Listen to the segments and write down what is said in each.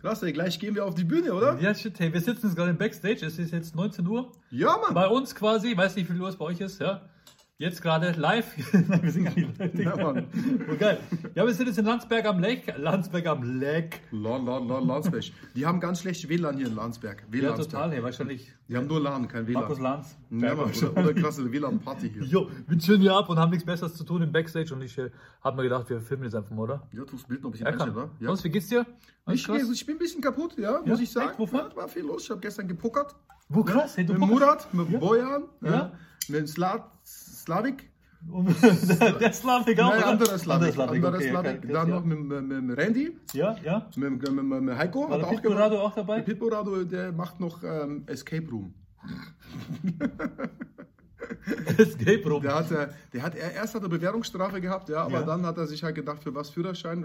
Krass, ey, gleich gehen wir auf die Bühne, oder? Ja, shit, hey, wir sitzen jetzt gerade im Backstage. Es ist jetzt 19 Uhr. Ja, Mann. Bei uns quasi, weiß nicht, wie viel Uhr es bei euch ist, ja. Jetzt gerade live. Nein, wir sind gar nicht live. Ja, Mann. Oh, geil. Ja, wir sind jetzt in Landsberg am Lech. Landsberg am Lech. La, la, la, Landsberg. Die haben ganz schlecht WLAN hier in Landsberg. Ja, WLAN total, hey, wahrscheinlich. Die haben nur LAN, kein WLAN. Markus Lanz. Ja, Mann, oder, oder krasse WLAN-Party hier. Jo, wir chillen hier ab und haben nichts Besseres zu tun im Backstage und ich äh, habe mir gedacht, wir filmen jetzt einfach mal, oder? Ja, tust Bild noch ein bisschen Ja, oder? Ja. Sonst, wie geht's dir? Ich, ich bin ein bisschen kaputt, ja, muss ich sagen. Wovon? Ja, war viel los. Ich habe gestern gepokert. Wo krass, hey, du Mit Murat, mit Bojan, Ja. ja. mit Sla Slavik. Der Slavik auch, Nein, anderer Slavik. Anderer Slavik, Dann noch mit, mit, Randy, Ja, ja. mit, mit, mit, Heiko. War hat der auch. Radio auch dabei? Pitbull der macht noch ähm, Escape Room. Escape Room. Der hat, äh, der hat, er, erst hat er Bewährungsstrafe gehabt, ja, aber Ja. dann hat er sich halt gedacht, für was Führerschein,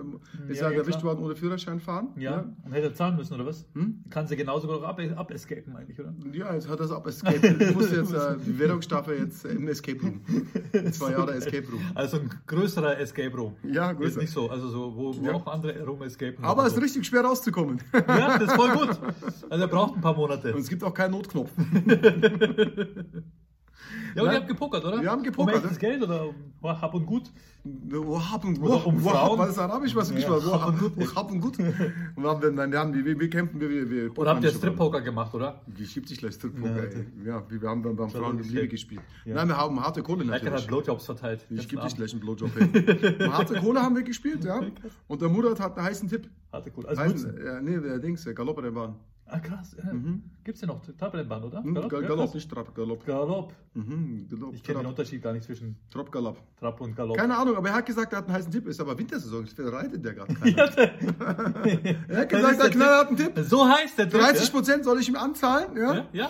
ist Ja, er ja, erwischt worden ohne Führerschein fahren. Ja, und hätte er zahlen müssen, oder was? Hm? Kannst du genauso noch ab, abescapen eigentlich, oder? Ja, jetzt hat er es ab Escape. Ich muss jetzt äh, die Bewährungsstrafe jetzt im Escape Room. Zwei Jahre Escape Room. Also ein größerer Escape Room. Ja, Ist größer. nicht so, also so, wo, wo Ja. auch andere rum escapen. Aber es so. ist richtig schwer rauszukommen. Ja, das ist voll gut. Also er braucht ein paar Monate. Und es gibt auch keinen Notknopf. Ja, und ihr Nein. habt gepokert, oder? Wir haben gepokert, Um echtes ne? Geld oder Hab und Gut? Wahab und Oder um Frauen? was ist Arabisch, was ich Ja, mal. Wahab und Gut. Wahab und gut. Und wir haben dann haben wir, wir, wir kämpfen, wir, wir, wir Oder habt ihr Strip-Poker gemacht, oder? Die schiebt sich gleich Strip-Poker, Ja, wir wir haben beim, beim Frauen das Liebe gespielt. Nein, wir haben harte Kohle Lecker hat natürlich. Blowjobs verteilt. Ich gebe dich gleich einen Blowjob. Hey. harte Kohle haben wir gespielt, ja. Und der Murat hat einen heißen Tipp. Hatte cool. Also nee, der Dings, der Galopp der Bahn. Ah, krass. Ja. Gibt's ja noch Tapelenbahn, oder? Hm, Galopp? Gal- Ja, Galopp, nicht Trab, Galopp. Galopp. Mhm, Galopp. Ich kenne den Unterschied gar nicht zwischen Trab, Galopp. Trab und Galopp. Keine Ahnung, aber er hat gesagt, er hat einen heißen Tipp. Ist aber Wintersaison, ich reitet der gerade keiner. Er hat gesagt, Knaller hat einen Tipp. So heißt der Typ, 30 Prozent soll ich ihm anzahlen, ja? Ja, ja.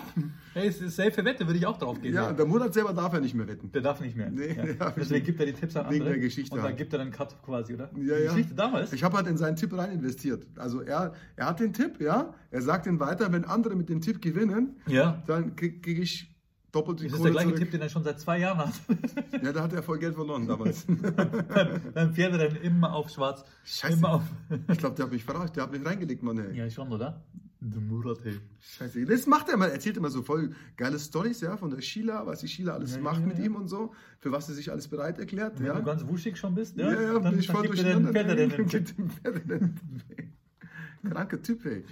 Hey, es ist safe Wette, würde ich auch drauf gehen. Ja, der Murat selber darf ja nicht mehr wetten. Der darf nicht mehr. Nee, ja. Deswegen gibt er die Tipps an wegen andere. der Geschichte Und dann halt. gibt er dann Cut quasi, oder? Ja, die ja. Geschichte damals. Ich habe halt in seinen Tipp rein investiert. Also er, er hat den Tipp, ja, er sagt ihn weiter, wenn andere mit dem Tipp gewinnen, ja. dann kriege krieg ich doppelt die Das ist Kohle der gleiche zurück. Tipp, den er schon seit zwei Jahren hat. Ja, da hat er voll Geld verloren damals. dann fährt er dann immer auf schwarz. Scheiße. Immer auf. ich glaube, der hat mich verarscht, der hat mich reingelegt, Mann. Ey. ja, schon, oder? Der Murat, hey. Scheiße. Das macht er immer, er erzählt immer so voll geile Stories, ja, von der Sheila, was die Sheila alles Ja, macht ja, mit ja. ihm und so, für was er sich alles bereit erklärt, Wenn ja. du ganz wuschig schon bist, Ja, ja, ja, dann, bin ich voll er durcheinander. Kranker Typ, ey.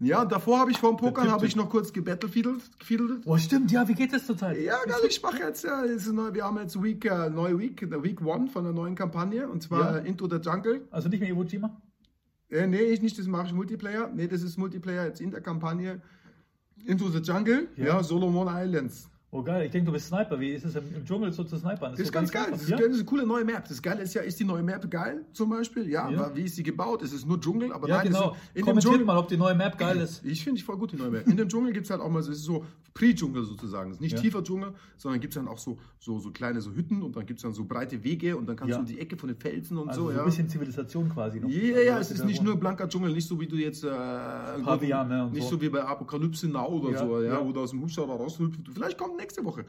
Ja, davor habe ich vor dem Pokern habe ich noch kurz gebettlefiedelt. gefiedelt. Oh, stimmt, ja, wie geht das zurzeit? Ja, geil, ich mache jetzt, ja, neu, wir haben jetzt Week, äh, neue Week, der Week One von der neuen Kampagne, und zwar Into the Jungle. Also nicht mehr Iwo Jima? Äh, nee, ich nicht, das mache ich Multiplayer. Nee, das ist Multiplayer jetzt in der Kampagne Into the Jungle, Ja. ja, Solomon Islands. Oh geil, ich denke, du bist Sniper. Wie ist es im, im Dschungel so zu snipern? Das ist so ganz geil. Das ist, das ist eine coole neue Map. Das Geile ist ja, ist die neue Map geil zum Beispiel? Ja, Ja. aber wie ist sie gebaut? Es ist nur Dschungel, aber Ja, nein, es genau. ist in dem Kommentiert Dschungel. mal, ob die neue Map geil ist. Ich finde ich voll gut die neue Map. In dem Dschungel gibt es halt auch mal, es ist so Pre-Dschungel sozusagen. Es ist nicht Ja. tiefer Dschungel, sondern gibt es dann auch so, so, so kleine so Hütten und dann gibt es dann so breite Wege und dann kannst Ja. du die Ecke von den Felsen und Also so, so, ein bisschen Zivilisation quasi noch. Ja, ja, Also es ist nicht nur blanker Dschungel, nicht so wie du jetzt äh, Pavian, ne, nicht so. so. wie bei Apokalypse Now oder so, ja, ja. oder aus dem Hubschrauber raushüpft. Vielleicht kommt nächste Woche.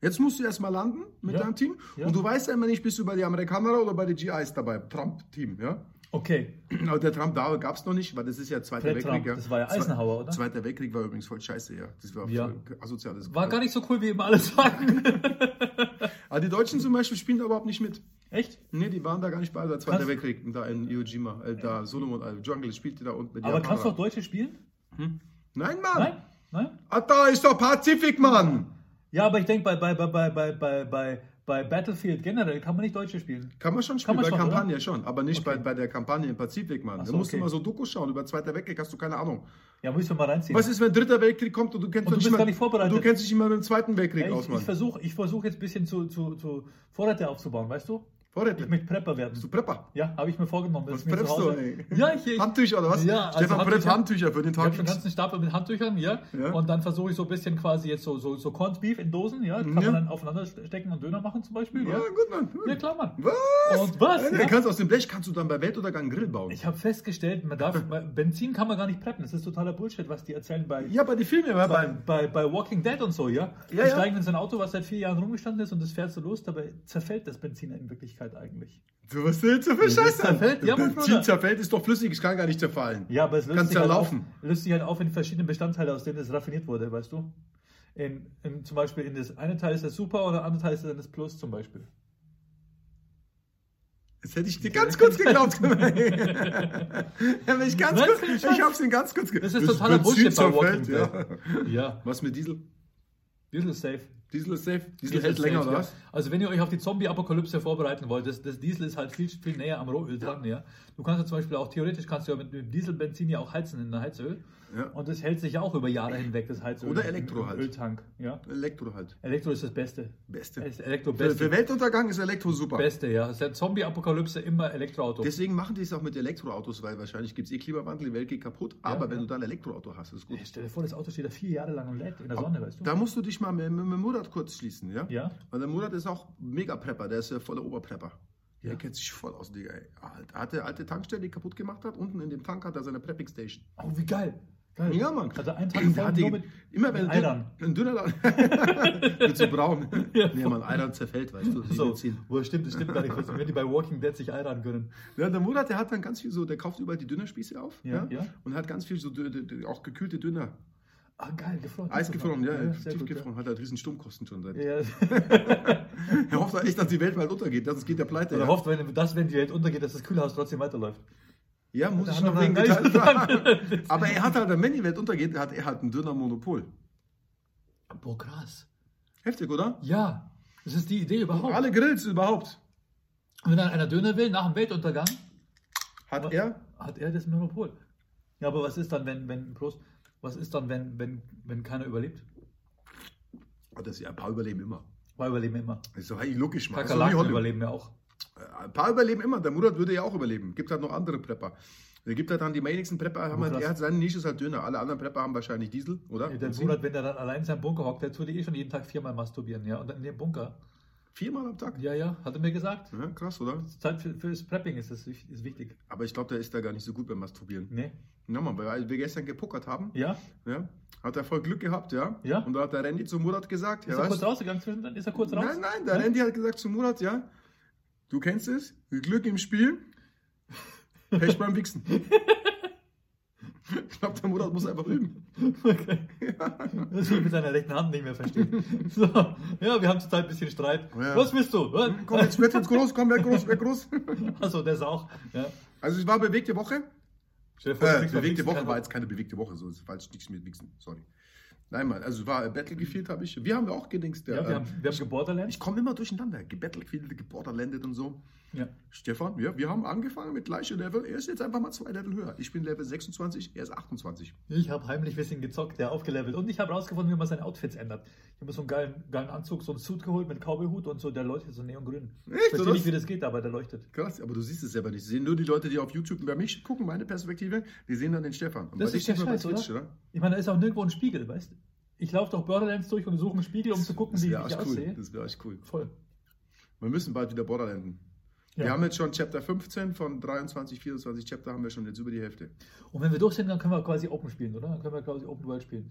Jetzt musst du erstmal landen mit Ja. deinem Team Ja. und du weißt ja immer nicht, bist du bei den Amerikanern oder bei den GIs dabei, Trump-Team, ja. Okay, Aber der Trump da gab es noch nicht, weil das ist ja Zweiter Weltkrieg. Trump, ja. das war ja Eisenhower, oder? Zweiter Weltkrieg war übrigens voll scheiße, ja. Das war Ja. asoziales. war gar nicht so cool, wie immer alle sagen. Aber die Deutschen zum Beispiel spielen da überhaupt nicht mit. Echt? Nee, die waren da gar nicht bei der Zweiter Kannst- Weltkrieg, da in Iwo Jima, äh, da Solomon, äh, Jungle spielte da unten mit Aber kannst du auch. Deutsche spielen? Nein, Mann! Nein? Nein? Ah, da ist doch Pazifik, Mann! Ja, aber ich denke, bei, bei, bei, bei, bei, bei, bei Battlefield generell kann man nicht Deutsche spielen. Kann man schon spielen, man bei schon, Kampagne oder? schon, aber nicht okay. bei, bei der Kampagne im Pazifik, Mann. So, da musst okay. du mal so Dokus schauen, über Zweiter Weltkrieg hast du keine Ahnung. Ja, müssen wir mal reinziehen. Was ist, wenn Dritter Weltkrieg kommt und du kennst, dich du nicht, mal, nicht du kennst dich immer mit dem Zweiten Weltkrieg ja, ich, aus, Mann? Ich versuche ich versuch jetzt ein bisschen zu, zu, zu Vorräte aufzubauen, weißt du? Vorräte. Ich möchte Prepper werden. Bist du Prepper? Ja, habe ich mir vorgenommen. Was ich preppst du, ey? Ja, ich, ich, Handtücher oder was? Ja, also Stefan preppt Handtücher. Handtücher für den Ich Tag. habe schon einen ganzen Stapel mit Handtüchern, ja. Ja. Und dann versuche ich so ein bisschen quasi jetzt so, so, so Corned Beef in Dosen, ja. Kann Ja. man dann aufeinander stecken und Döner machen zum Beispiel, ja, ja. gut, Mann. Ja, klar, Mann. Was? Und was, Ja, kannst aus dem Blech kannst du dann bei Weltuntergang einen Grill bauen. Ich habe festgestellt, man darf, Benzin kann man gar nicht preppen. Das ist totaler Bullshit, was die erzählen bei, ja, bei den Filmen, bei, beim. bei, bei Walking Dead und so, ja. Die Ja, ja. steigen in so ein Auto, was seit vier Jahren rumgestanden ist und das fährt so los, dabei zerfällt das Benzin in Wirklichkeit. Flüssigkeit eigentlich. Du was willst du für Das Scheiße? zerfällt, ja, Bruder. zerfällt, ist doch flüssig, es kann gar nicht zerfallen. Ja, aber es löst Kannst sich, ja halt laufen. Auf, löst sich halt auf in die verschiedenen Bestandteile, aus denen es raffiniert wurde, weißt du? In, in, zum Beispiel in das eine Teil ist das Super oder andere Teil ist dann das Plus zum Beispiel. Jetzt hätte ich dir ganz kurz geglaubt. ich ganz kurz, ich hab's ganz kurz Das ist totaler Bullshit bei Walking ja. Ja, Was mit Diesel? Diesel ist safe. Diesel ist safe? Diesel Diesel hält länger, safe, oder ja. was? Also wenn ihr euch auf die Zombie-Apokalypse vorbereiten wollt, das, das Diesel ist halt viel, viel näher am Rohöl dran, ja. Du kannst ja zum Beispiel auch, theoretisch kannst du ja mit dem Dieselbenzin ja auch heizen in der Heizöl. Ja. Und das hält sich ja auch über Jahre hinweg, das Heizöl. Oder Elektro halt. Öltank, ja. Elektro halt. Elektro ist das Beste. Beste. Ist Elektro Für, Beste. für Weltuntergang ist Elektro super. Beste, ja. Ist der Zombie-Apokalypse immer Elektroauto. Deswegen machen die es auch mit Elektroautos, weil wahrscheinlich gibt es eh Klimawandel, die Welt geht kaputt. Aber ja. wenn du dann ein Elektroauto hast, ist gut. Stell dir vor, das Auto steht da vier Jahre lang und lädt in der Sonne, weißt du? Da musst du dich mal mit, mit, Murat kurz schließen, ja? Ja. Weil der Murat ist auch mega Prepper, der ist ja voller Oberprepper. Der Ja. kennt sich voll aus, Digga. Alt- Hat der alte Tankstelle, die kaputt gemacht hat, unten in dem Tank hat er seine Prepping Station. Oh, wie geil. Geil. Ja, Mann. Er einen Tag voll nur mit, immer wenn mit ein, Eiern. dünn, ein dünner wird so braun. Ja, nee, man, Eiern zerfällt, weißt du. So, wo stimmt, das stimmt gar nicht. Wenn die bei Walking Dead sich Eiern gönnen. Ja, der Murat, der hat dann ganz viel so, der kauft überall die Dünnerspieße auf. Ja, ja. Und hat ganz viel so auch gekühlte Dünner. Ah, geil, gefroren. Eisgefroren, ja, ja gut, tiefgefroren. Hat halt riesen Sturmkosten schon seit. Ja. Er hofft halt echt, dass die Welt bald untergeht. Das geht der Pleite. Oder Ja, hofft, wenn, dass, wenn die Welt untergeht, dass das Kühlhaus trotzdem weiterläuft. Ja muss ich noch wegen geteilt geil. Aber er hat halt, wenn die Welt untergeht, hat er halt ein Dünner-Monopol. Boah, krass. Heftig, oder? Ja, das ist die Idee überhaupt. Alle Grills überhaupt. Wenn dann einer Döner will, nach dem Weltuntergang, Hat er? hat er das Monopol. Ja, aber was ist dann, wenn, wenn, Prost, was ist dann, wenn, wenn, wenn keiner überlebt? Oh, das ja, ein paar überleben immer. Weil überleben immer. Das ist doch eigentlich logisch, Kakerlaken Hollywood. überleben ja auch. Ein paar überleben immer. Der Murat würde ja auch überleben. Gibt halt noch andere Prepper. Es gibt halt dann die wenigsten Prepper, haben halt, er hat seine Nische ist halt Döner. Alle anderen Prepper haben wahrscheinlich Diesel, oder? Der Benzin. Murat, wenn der dann allein in seinem Bunker hockt, der tut eh schon jeden Tag viermal masturbieren, ja. Und dann in dem Bunker. Viermal am Tag? Ja, ja, hat er mir gesagt. Ja, krass, oder? Zeit für, fürs Prepping ist das ist wichtig. Aber ich glaube, der ist da gar nicht so gut beim Masturbieren. Nee. Ja, Mann, weil wir gestern gepokert haben, Ja? ja, hat er voll Glück gehabt, ja. Ja. Und da hat der Randy zu Murat gesagt, Ist ja, er kurz rausgegangen zwischendrin? Ist er kurz raus? nein, nein, der Randy hat gesagt zu Murat, ja, du kennst es, Glück im Spiel, Pech beim Wichsen. ich glaube, der Murat muss einfach üben. Okay. Das will ich mit seiner rechten Hand nicht mehr verstehen. So, ja, wir haben zurzeit ein bisschen Streit. Ja. Was willst du? Was? Komm, jetzt wird jetzt groß, komm, wer groß, wer groß. Achso, der ist auch. Ja. Also es war bewegte Woche. Vor, Äh, bewegte Woche war jetzt keine bewegte Woche, so ist falsch nichts mit Wichsen, sorry. Nein, Mann, also war Battlefield habe ich. Wir haben ja auch gedingst. Der, Ja, wir haben, wir haben geborderlands. ich komme immer durcheinander. Battlefield, geborderlandet und so. Ja. Stefan, ja, wir haben angefangen mit gleichem Level. Er ist jetzt einfach mal zwei Level höher. Ich bin Level 26, er ist 28. Ich habe heimlich ein bisschen gezockt, der aufgelevelt. Und ich habe rausgefunden, wie man seine Outfits ändert. Ich habe mir so einen geilen, geilen Anzug, so einen Suit geholt mit Cowboyhut und so, der leuchtet so neongrün. Ich verstehe oder? nicht, wie das geht, aber der leuchtet. Krass, aber du siehst es selber nicht. Sehen nur die Leute, die auf YouTube bei mich gucken, meine Perspektive, die sehen dann den Stefan. Und Das ist der Scheiß, bei Twitch, oder? Ich meine, da ist auch nirgendwo ein Spiegel, weißt du? Ich laufe doch Borderlands durch und suche einen Spiegel, um zu gucken, Das wie wäre ich echt cool. aussehe. Das wäre echt cool. Voll. Wir müssen bald wieder Borderlanden. Wir Ja. haben jetzt schon Chapter 15 von 23, 24 Chapter haben wir schon jetzt über die Hälfte. Und wenn wir durch sind, dann können wir quasi Open spielen, oder? Dann können wir quasi Open World spielen.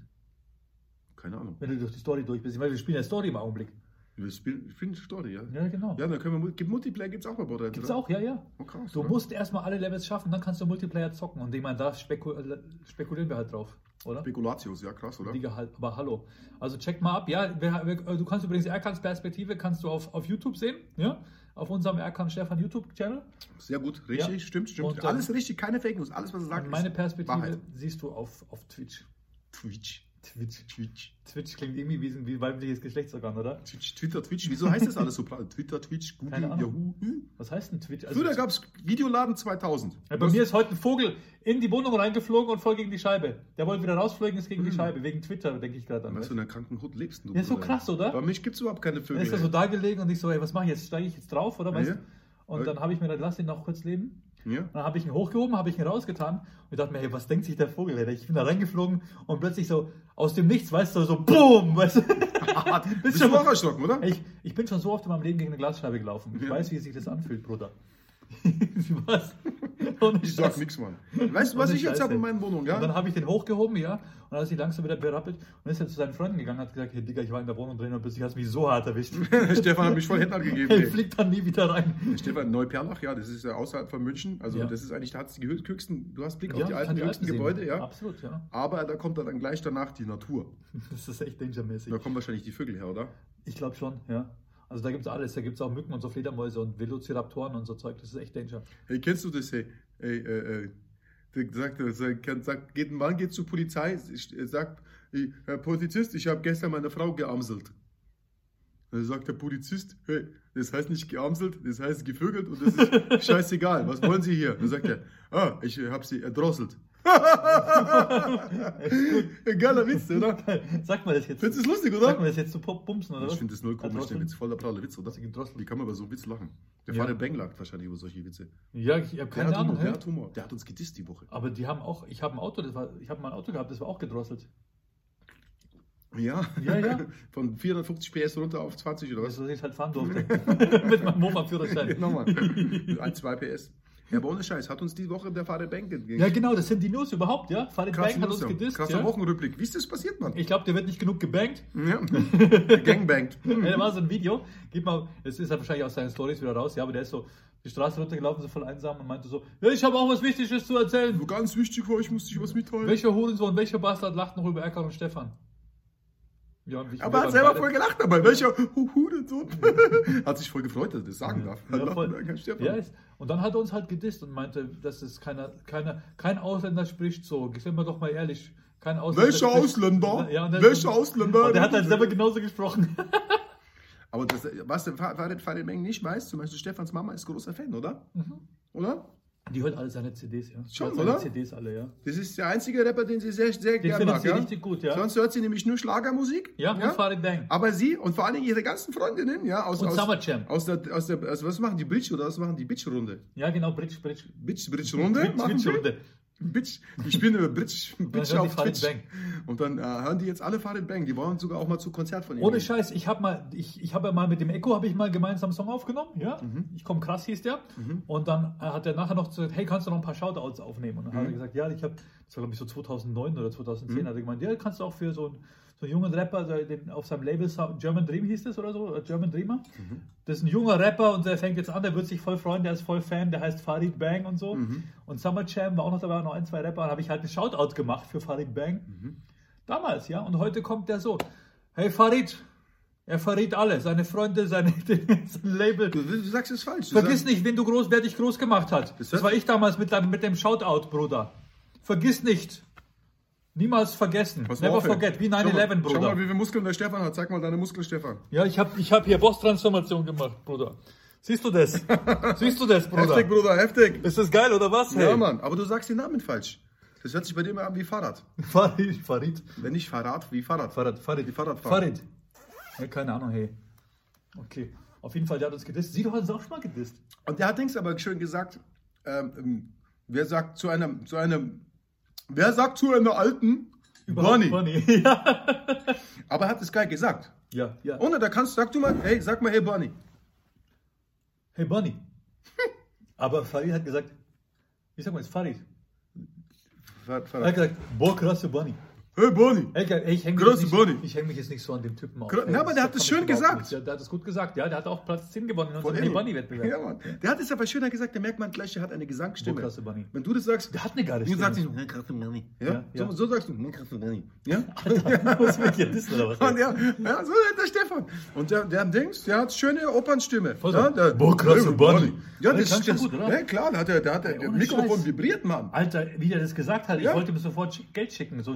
Keine Ahnung. Wenn du durch die Story durch bist. Weil wir spielen ja Story im Augenblick. Wir spielen, spielen Story, ja? Ja, genau. Ja, dann können wir. Gibt Multiplayer gibt's auch bei Borderlands. Gibt's oder? auch, ja, ja. Oh, krass, Du oder? musst erstmal alle Levels schaffen, dann kannst du Multiplayer zocken. Und ich meine, da spekul spekulieren wir halt drauf, oder? Spekulatius, ja krass, oder? Digga, halt, aber hallo. Also check mal ab. Ja, wir, wir, du kannst übrigens Erkans Perspektive kannst du auf, auf YouTube sehen, ja? Auf unserem Erkan Stefan YouTube-Channel. Sehr gut, richtig, Ja. stimmt, stimmt. Und dann- alles richtig, keine Fake News, alles was er sagt. Meine Perspektive Wahrheit. siehst du auf, auf Twitch. Twitch. Twitch. Twitch. Twitch klingt irgendwie wie, wie weibliches Geschlechtsorgan, oder? Twitch, Twitter, Twitch. Wieso heißt das alles so? Twitter, Twitch, Google. Yahoo. Hm? Was heißt denn Twitch? Früher gab es Videoladen 2000. ja, bei mir ist heute ein Vogel in die Wohnung reingeflogen und voll gegen die Scheibe. Der wollte wieder rausfliegen, ist gegen die Scheibe. Wegen Twitter, denke ich gerade an. Was für einer kranken Hut lebst du? Ja, ist so krass, oder? Bei mich gibt es überhaupt keine Vögel. Dann ist er so da gelegen und ich so, ey, was mache ich jetzt? Steige ich jetzt drauf, oder? Weißt Ja. du? Und dann habe ich mir gedacht, lass ihn noch kurz leben. Ja? Und dann habe ich ihn hochgehoben, habe ich ihn rausgetan und ich dachte mir, hey, was denkt sich der Vogel? Alter? Ich bin da reingeflogen und plötzlich so aus dem Nichts, weißt du, so BOOM! Weißt du? Bist du auch erschrocken, oder? ich, ich bin schon so oft in meinem Leben gegen eine Glasscheibe gelaufen. Ich Ja. weiß, wie sich das anfühlt, Bruder. was? Ich sag nix, Mann. Weißt du, was ich jetzt habe in meiner Wohnung, Und dann ja? habe ich den hochgehoben, ja, und dann hat sich langsam wieder berappelt und ist er zu seinen Freunden gegangen und hat gesagt, hey Digga, ich war in der Wohnung drin und plötzlich hast du mich so hart erwischt. Stefan hat mich voll Händler gegeben. Ich ey. flieg dann nie wieder rein. Stefan, Neuperlach, ja, das ist ja außerhalb von München. Also Ja. das ist eigentlich, da hat die hö- höchsten, du hast Blick auf Ja, die ich alten, die höchsten Alten Gebäude, sehen. ja. Absolut, ja. Aber da kommt dann gleich danach die Natur. Das ist echt dangermäßig. Da kommen wahrscheinlich die Vögel her, oder? Ich glaube schon, ja. Also da gibt es alles. Da gibt es auch Mücken und so Fledermäuse und Velociraptoren und so Zeug. Das ist echt Danger. Hey, kennst du das, hey? Ey, äh, äh, der sagt, sagt, sagt, geht, ein Mann geht zur Polizei, sagt, Herr Polizist, ich habe gestern meine Frau geamselt. Dann sagt der Polizist, hey, das heißt nicht geamselt, das heißt gevögelt und das ist scheißegal. Was wollen Sie hier? Dann sagt er, ah, ich habe sie erdrosselt. Geiler Witz, oder? Sag mal das jetzt. Findest du es lustig, Sag mal oder? das jetzt zu Pop- Bumsen, oder Ich was? finde das null komisch, der? Witz, voll der pralle Witz, oder? Wie kann man über so einen Witz lachen? Der Ja. Vater Bang lacht wahrscheinlich über solche Witze. Ja, ich habe Der keine hat, Ahnung. Humor, der hat Humor. Der hat uns gedisst die Woche. Aber die haben auch, ich habe ein Auto, das war, ich habe mal ein Auto gehabt, das war auch gedrosselt. Ja. Ja, ja. Von 450 PS runter auf 20 oder was? du, dass ich halt fahren durfte. Mit meinem Mofa-Führerschein. Nochmal. 1, 2 PS. Ja, aber ohne Scheiß, hat uns die Woche der Fahrer Bank gegeben. Ja, genau, das sind die News überhaupt, ja. Farid Bang hat uns gedisst. Krasser Ja? Wochenrückblick. Wie ist das passiert, Mann? Ich glaube, der wird nicht genug gebankt. Ja. Gangbangt. Ja, da war so ein Video, gib mal, es ist halt wahrscheinlich aus seinen Stories wieder raus, ja, aber der ist so die Straße runtergelaufen, so voll einsam und meinte so, ja, ich habe auch was Wichtiges zu erzählen. Ganz wichtig für euch, musste ich was mitteilen. Welcher Hurensohn, welcher Bastard lacht noch über Erkan und Stefan? Ja, Aber hat selber voll gelacht dabei. Welcher Hurensohn? hat sich voll gefreut, dass er das sagen darf. Ja, voll. Ja, ist. Und dann hat er uns halt gedisst und meinte, dass es keiner, keiner, kein Ausländer spricht so. Sind wir doch mal ehrlich. Kein Ausländer Welcher Ausländer? Ja, dann- Welcher Ausländer? Und der hat halt selber genauso gesprochen. Aber das, was der Farid Meng nicht weiß, zum Beispiel Stefans Mama ist großer Fan, oder? Mhm. Oder? Die hört alle seine CDs, ja. Schon, seine oder? CDs alle, ja. Das ist der einzige Rapper, den sie sehr, sehr Den gerne mag. sie ja? richtig gut, ja. Sonst hört sie nämlich nur Schlagermusik. Ja, und Farid Bang. Aber sie und vor allen Dingen ihre ganzen Freundinnen, ja, aus, Und aus, aus der, aus der, also was machen die Bridge oder was machen die Bitch-Runde? Ja, genau, Bridge, Bridge. Bitch, Bridge-Runde? Bridge, machen Bridge. Bitch, die spielen über Bitch die auf Twitch. Bang. Und dann äh, hören die jetzt alle Farid Bang. Die wollen sogar auch mal zu Konzert von ihm. Ohne gehen. Scheiß, ich habe mal, ich, ich habe ja mal mit dem Echo habe ich mal gemeinsam einen Song aufgenommen, ja. Mhm. Ich komme krass hieß der. Und dann äh, hat er nachher noch gesagt, hey, kannst du noch ein paar Shoutouts aufnehmen? Und dann Mhm. hat er gesagt, ja, ich habe, das war glaube ich so 2009 oder 2010, hat er gemeint, ja, kannst du auch für so einen so einen jungen Rapper, der den, auf seinem Label German Dream hieß das oder so, oder German Dreamer. Mhm. Das ist ein junger Rapper und der fängt jetzt an, der wird sich voll freuen, der ist voll Fan, der heißt Farid Bang und so. Mhm. Und Summer Jam war auch noch dabei, noch ein, zwei Rapper, da habe ich halt einen Shoutout gemacht für Farid Bang. Mhm. Damals, ja. Und heute kommt der so, hey Farid, er verrät alle, seine Freunde, seine, sein Label. Du, du sagst es falsch. Vergiss nicht, wen du groß, wer dich groß gemacht hat. Das Das war ich damals mit, mit dem Shoutout, Bruder. Vergiss nicht. Niemals vergessen. Pass Never forget. Wie Schau mal- 9-11, Schau mal, Bruder. wie viele Muskeln der Stefan hat. Zeig mal deine Muskeln, Stefan. Ja, ich habe ich hab hier Boss-Transformation gemacht, Bruder. Siehst du das? Siehst du das, Bruder? Heftig, Bruder, heftig. Ist das geil oder was? Ja, Mann, aber du sagst den Namen falsch. Das hört sich bei dir immer an wie Fahrrad. Farid, Farid. Wenn nicht Fahrrad, wie Fahrrad. Farid, Farid. Wie Fahrradfahren. Farid. Ja, keine Ahnung, hey. Okay. Auf jeden Fall, der hat uns gedisst. Sie, du hast uns auch schon mal gedisst. Und der hat Dings aber schön gesagt, ähm, wer sagt zu einem, zu einem, wer sagt zu einer alten Bonnie? Bonnie. Ja. Aber er hat es geil gesagt. ja, ja. Ohne, da kannst, sag du mal, hey, sag mal, hey Bonnie. Hey Bonnie. Aber Farid hat gesagt, wie sagt man jetzt Farid? Fahr- Er hat gesagt, boah, krasse Bonnie. Hey Bonnie. Ey, ey, ich hänge mich, Große jetzt Bonnie. nicht- ich häng mich jetzt nicht so an dem Typen auf. Gro- ey. Na, aber der hat das es schön überhaupt gesagt. nicht. Ja, der hat es gut gesagt. Ja, der hat auch Platz 10 gewonnen in unserem Annie. Bunny-Wettbewerb. Ja, Mann. Der hat es aber schöner gesagt, da merkt man gleich, der hat eine Gesangsstimme. Boah, krasse Bonnie. Wenn du das sagst, Der hat eine geile du sagst nicht, hey, krasse Bonnie. Ja? Ja, So, ja. so sagst du, hey, krasse Bonnie. Ja? Muss mich hier dissen oder was? Und ja, ja, so ist der Stefan. Und der, der Dings, der hat schöne Opernstimme. Voll so. ja, der, Boah, krasse Bonnie. Ja, Das das, klang schon das, gut, oder? Ja, klar, da hat der, hat der, der ohne Mikrofon Scheiß. vibriert, Mann. Alter, wie der das gesagt hat, ich Ja. wollte mir sofort Sch- Geld schicken, so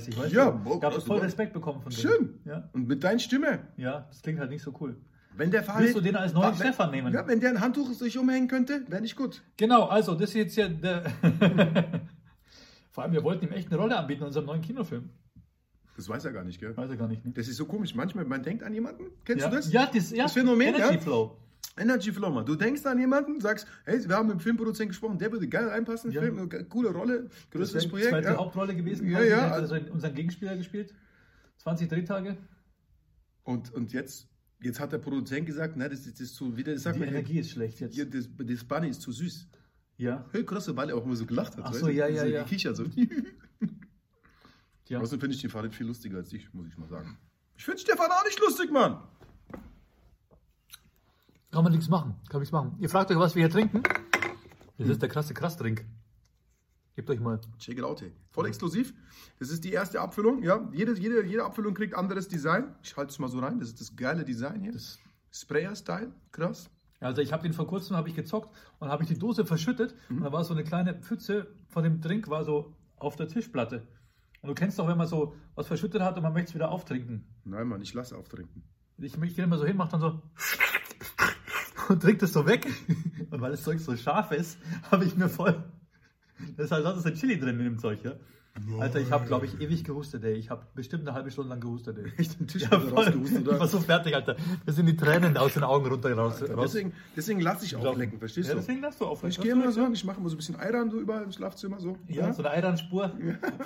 Schutzgeldmäßig, weißt Ja, du? habe krasse voll. Respekt bekommen von dem. Schön. Ja, Und mit deiner Stimme. ja, das klingt halt nicht so cool. Wenn der Fahrrad, Willst du den als neuen wenn, Stefan nehmen? Ja, wenn der ein Handtuch sich umhängen könnte, wäre nicht gut. Genau, also das ist jetzt ja der. Vor allem, wir wollten ihm echt eine Rolle anbieten in unserem neuen Kinofilm. Das weiß er gar nicht, gell? Weiß er gar nicht. Ne? Das ist so komisch. Manchmal, man denkt an jemanden. Kennst Ja, du das? ja, das, ja, Das Phänomen, Energy ja? Flow. Energy Flow, man. Du denkst an jemanden, sagst, hey, wir haben mit dem Filmproduzenten gesprochen, der würde geil reinpassen, Ja. Film, eine coole Rolle, Das größeres wäre Projekt. zweite Ja. Hauptrolle gewesen. Ja, ja, also- unseren Gegenspieler gespielt. 20 Drehtage. Und, und jetzt, jetzt hat der Produzent gesagt, na, das ist, das ist zu, wieder, das sagt Die man, Energie ist schlecht jetzt. ja, das, das Bunny ist zu süß. Ja. Hey, krasse, weil er auch immer so gelacht hat. Ach weißt so, ja, ja, so ja. Gekichert, so. ja. Außerdem finde ich den Farid viel lustiger als dich, muss ich mal sagen. Ich finde Stefan auch nicht lustig, Mann. Kann man nichts machen. Kann nichts machen. Ihr fragt euch, was wir hier trinken. Das ist der krasse Krass-Drink. Gebt euch mal. Check it out, hey. Voll exklusiv. Das ist die erste Abfüllung, ja. Jede, jede, jede Abfüllung kriegt anderes Design. Ich halte es mal so rein. Das ist das geile Design hier. Das, Sprayer-Style. Krass. also ich habe den vor kurzem habe ich gezockt und habe ich die Dose verschüttet und da war so eine kleine Pfütze von dem Drink war so auf der Tischplatte. Und du kennst doch, wenn man so was verschüttet hat und man möchte es wieder auftrinken. Nein, Mann, ich lasse auftrinken. Ich, ich gehe immer so hin, mach dann so und trinkt es so weg. Und weil das Zeug so scharf ist, habe ich mir voll. Das ist halt sonst ein Chili drin in dem Zeug, ja. Alter, ich habe, glaube ich, ewig gehustet, ey. Ich habe bestimmt eine halbe Stunde lang gehustet, ey. Echt den Tisch Ja, rausgehustet, Ich war oder? so fertig, Alter. Da sind die Tränen aus den Augen runter raus. raus. Deswegen, deswegen lasse ich auflecken, verstehst ja, du? deswegen darfst du aufhören. Ich gehe immer so, ich mache immer so ein bisschen Eiern so überall im Schlafzimmer so. Ja, so eine Eiranspur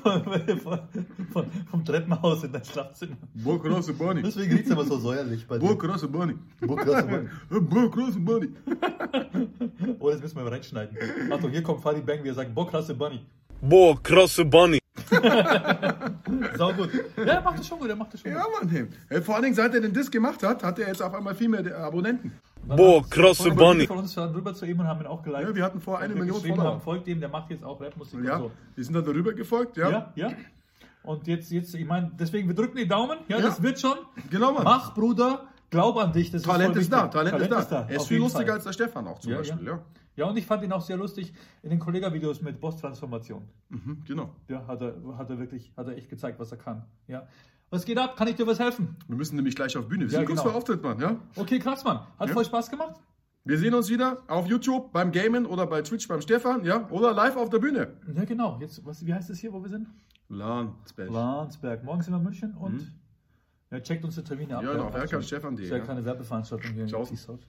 vom Treppenhaus in dein Schlafzimmer. Boah, krasse Bunny. Deswegen riecht es aber so säuerlich bei dir. Boah, krasse Bunny. Boah, krasse Bunny. Oh, das müssen wir mal reinschneiden. Achtung, hier kommt Fadi Bang, wie er sagt, boah, krasse Bunny. Boah, krasse Bunny. Sau gut. Ja, er macht das schon gut, er macht das schon Ja, gut. Mann, hey. Vor allen Dingen, seit er den Disc gemacht hat, hat er jetzt auf einmal viel mehr Abonnenten. Boah, krasse Freunde Bunny. von uns rüber zu ihm und haben ihn auch geliked. Ja, wir hatten vor eine wir Million Follower. haben, folgt ihm, der macht jetzt auch Rapmusik Ja, und so. wir sind dann darüber gefolgt, ja. Ja, ja. Und jetzt, jetzt, ich meine, deswegen, wir drücken die Daumen. Ja, Ja. das wird schon. Genau, Mann. Mach, Bruder, glaub an dich. Das Talent voll ist da, wichtig. Talent, ist da. Er ist viel lustiger Fall. als der Stefan auch zum Ja, Beispiel, ja. ja. Ja, und ich fand ihn auch sehr lustig in den Kollega-Videos mit Boss-Transformation. Mhm, genau. Ja, hat er, hat er wirklich, hat er echt gezeigt, was er kann. Ja. Was geht ab? Kann ich dir was helfen? Wir müssen nämlich gleich auf Bühne. Wir Ja, sind kurz genau. vor Auftritt, Mann, ja. Okay, krass, Mann. Hat voll Spaß gemacht? Wir sehen uns wieder auf YouTube beim Gamen oder bei Twitch beim Stefan, ja. Oder live auf der Bühne. Ja, genau. Jetzt, was, wie heißt es hier, wo wir sind? Landsberg. Landsberg. Morgen sind wir in München und ja, checkt unsere Termine ab. Ja, genau, macht Werker schon. Stefan.de, Ist ja ja. keine Werbeveranstaltung hier. Ciao. Peace out.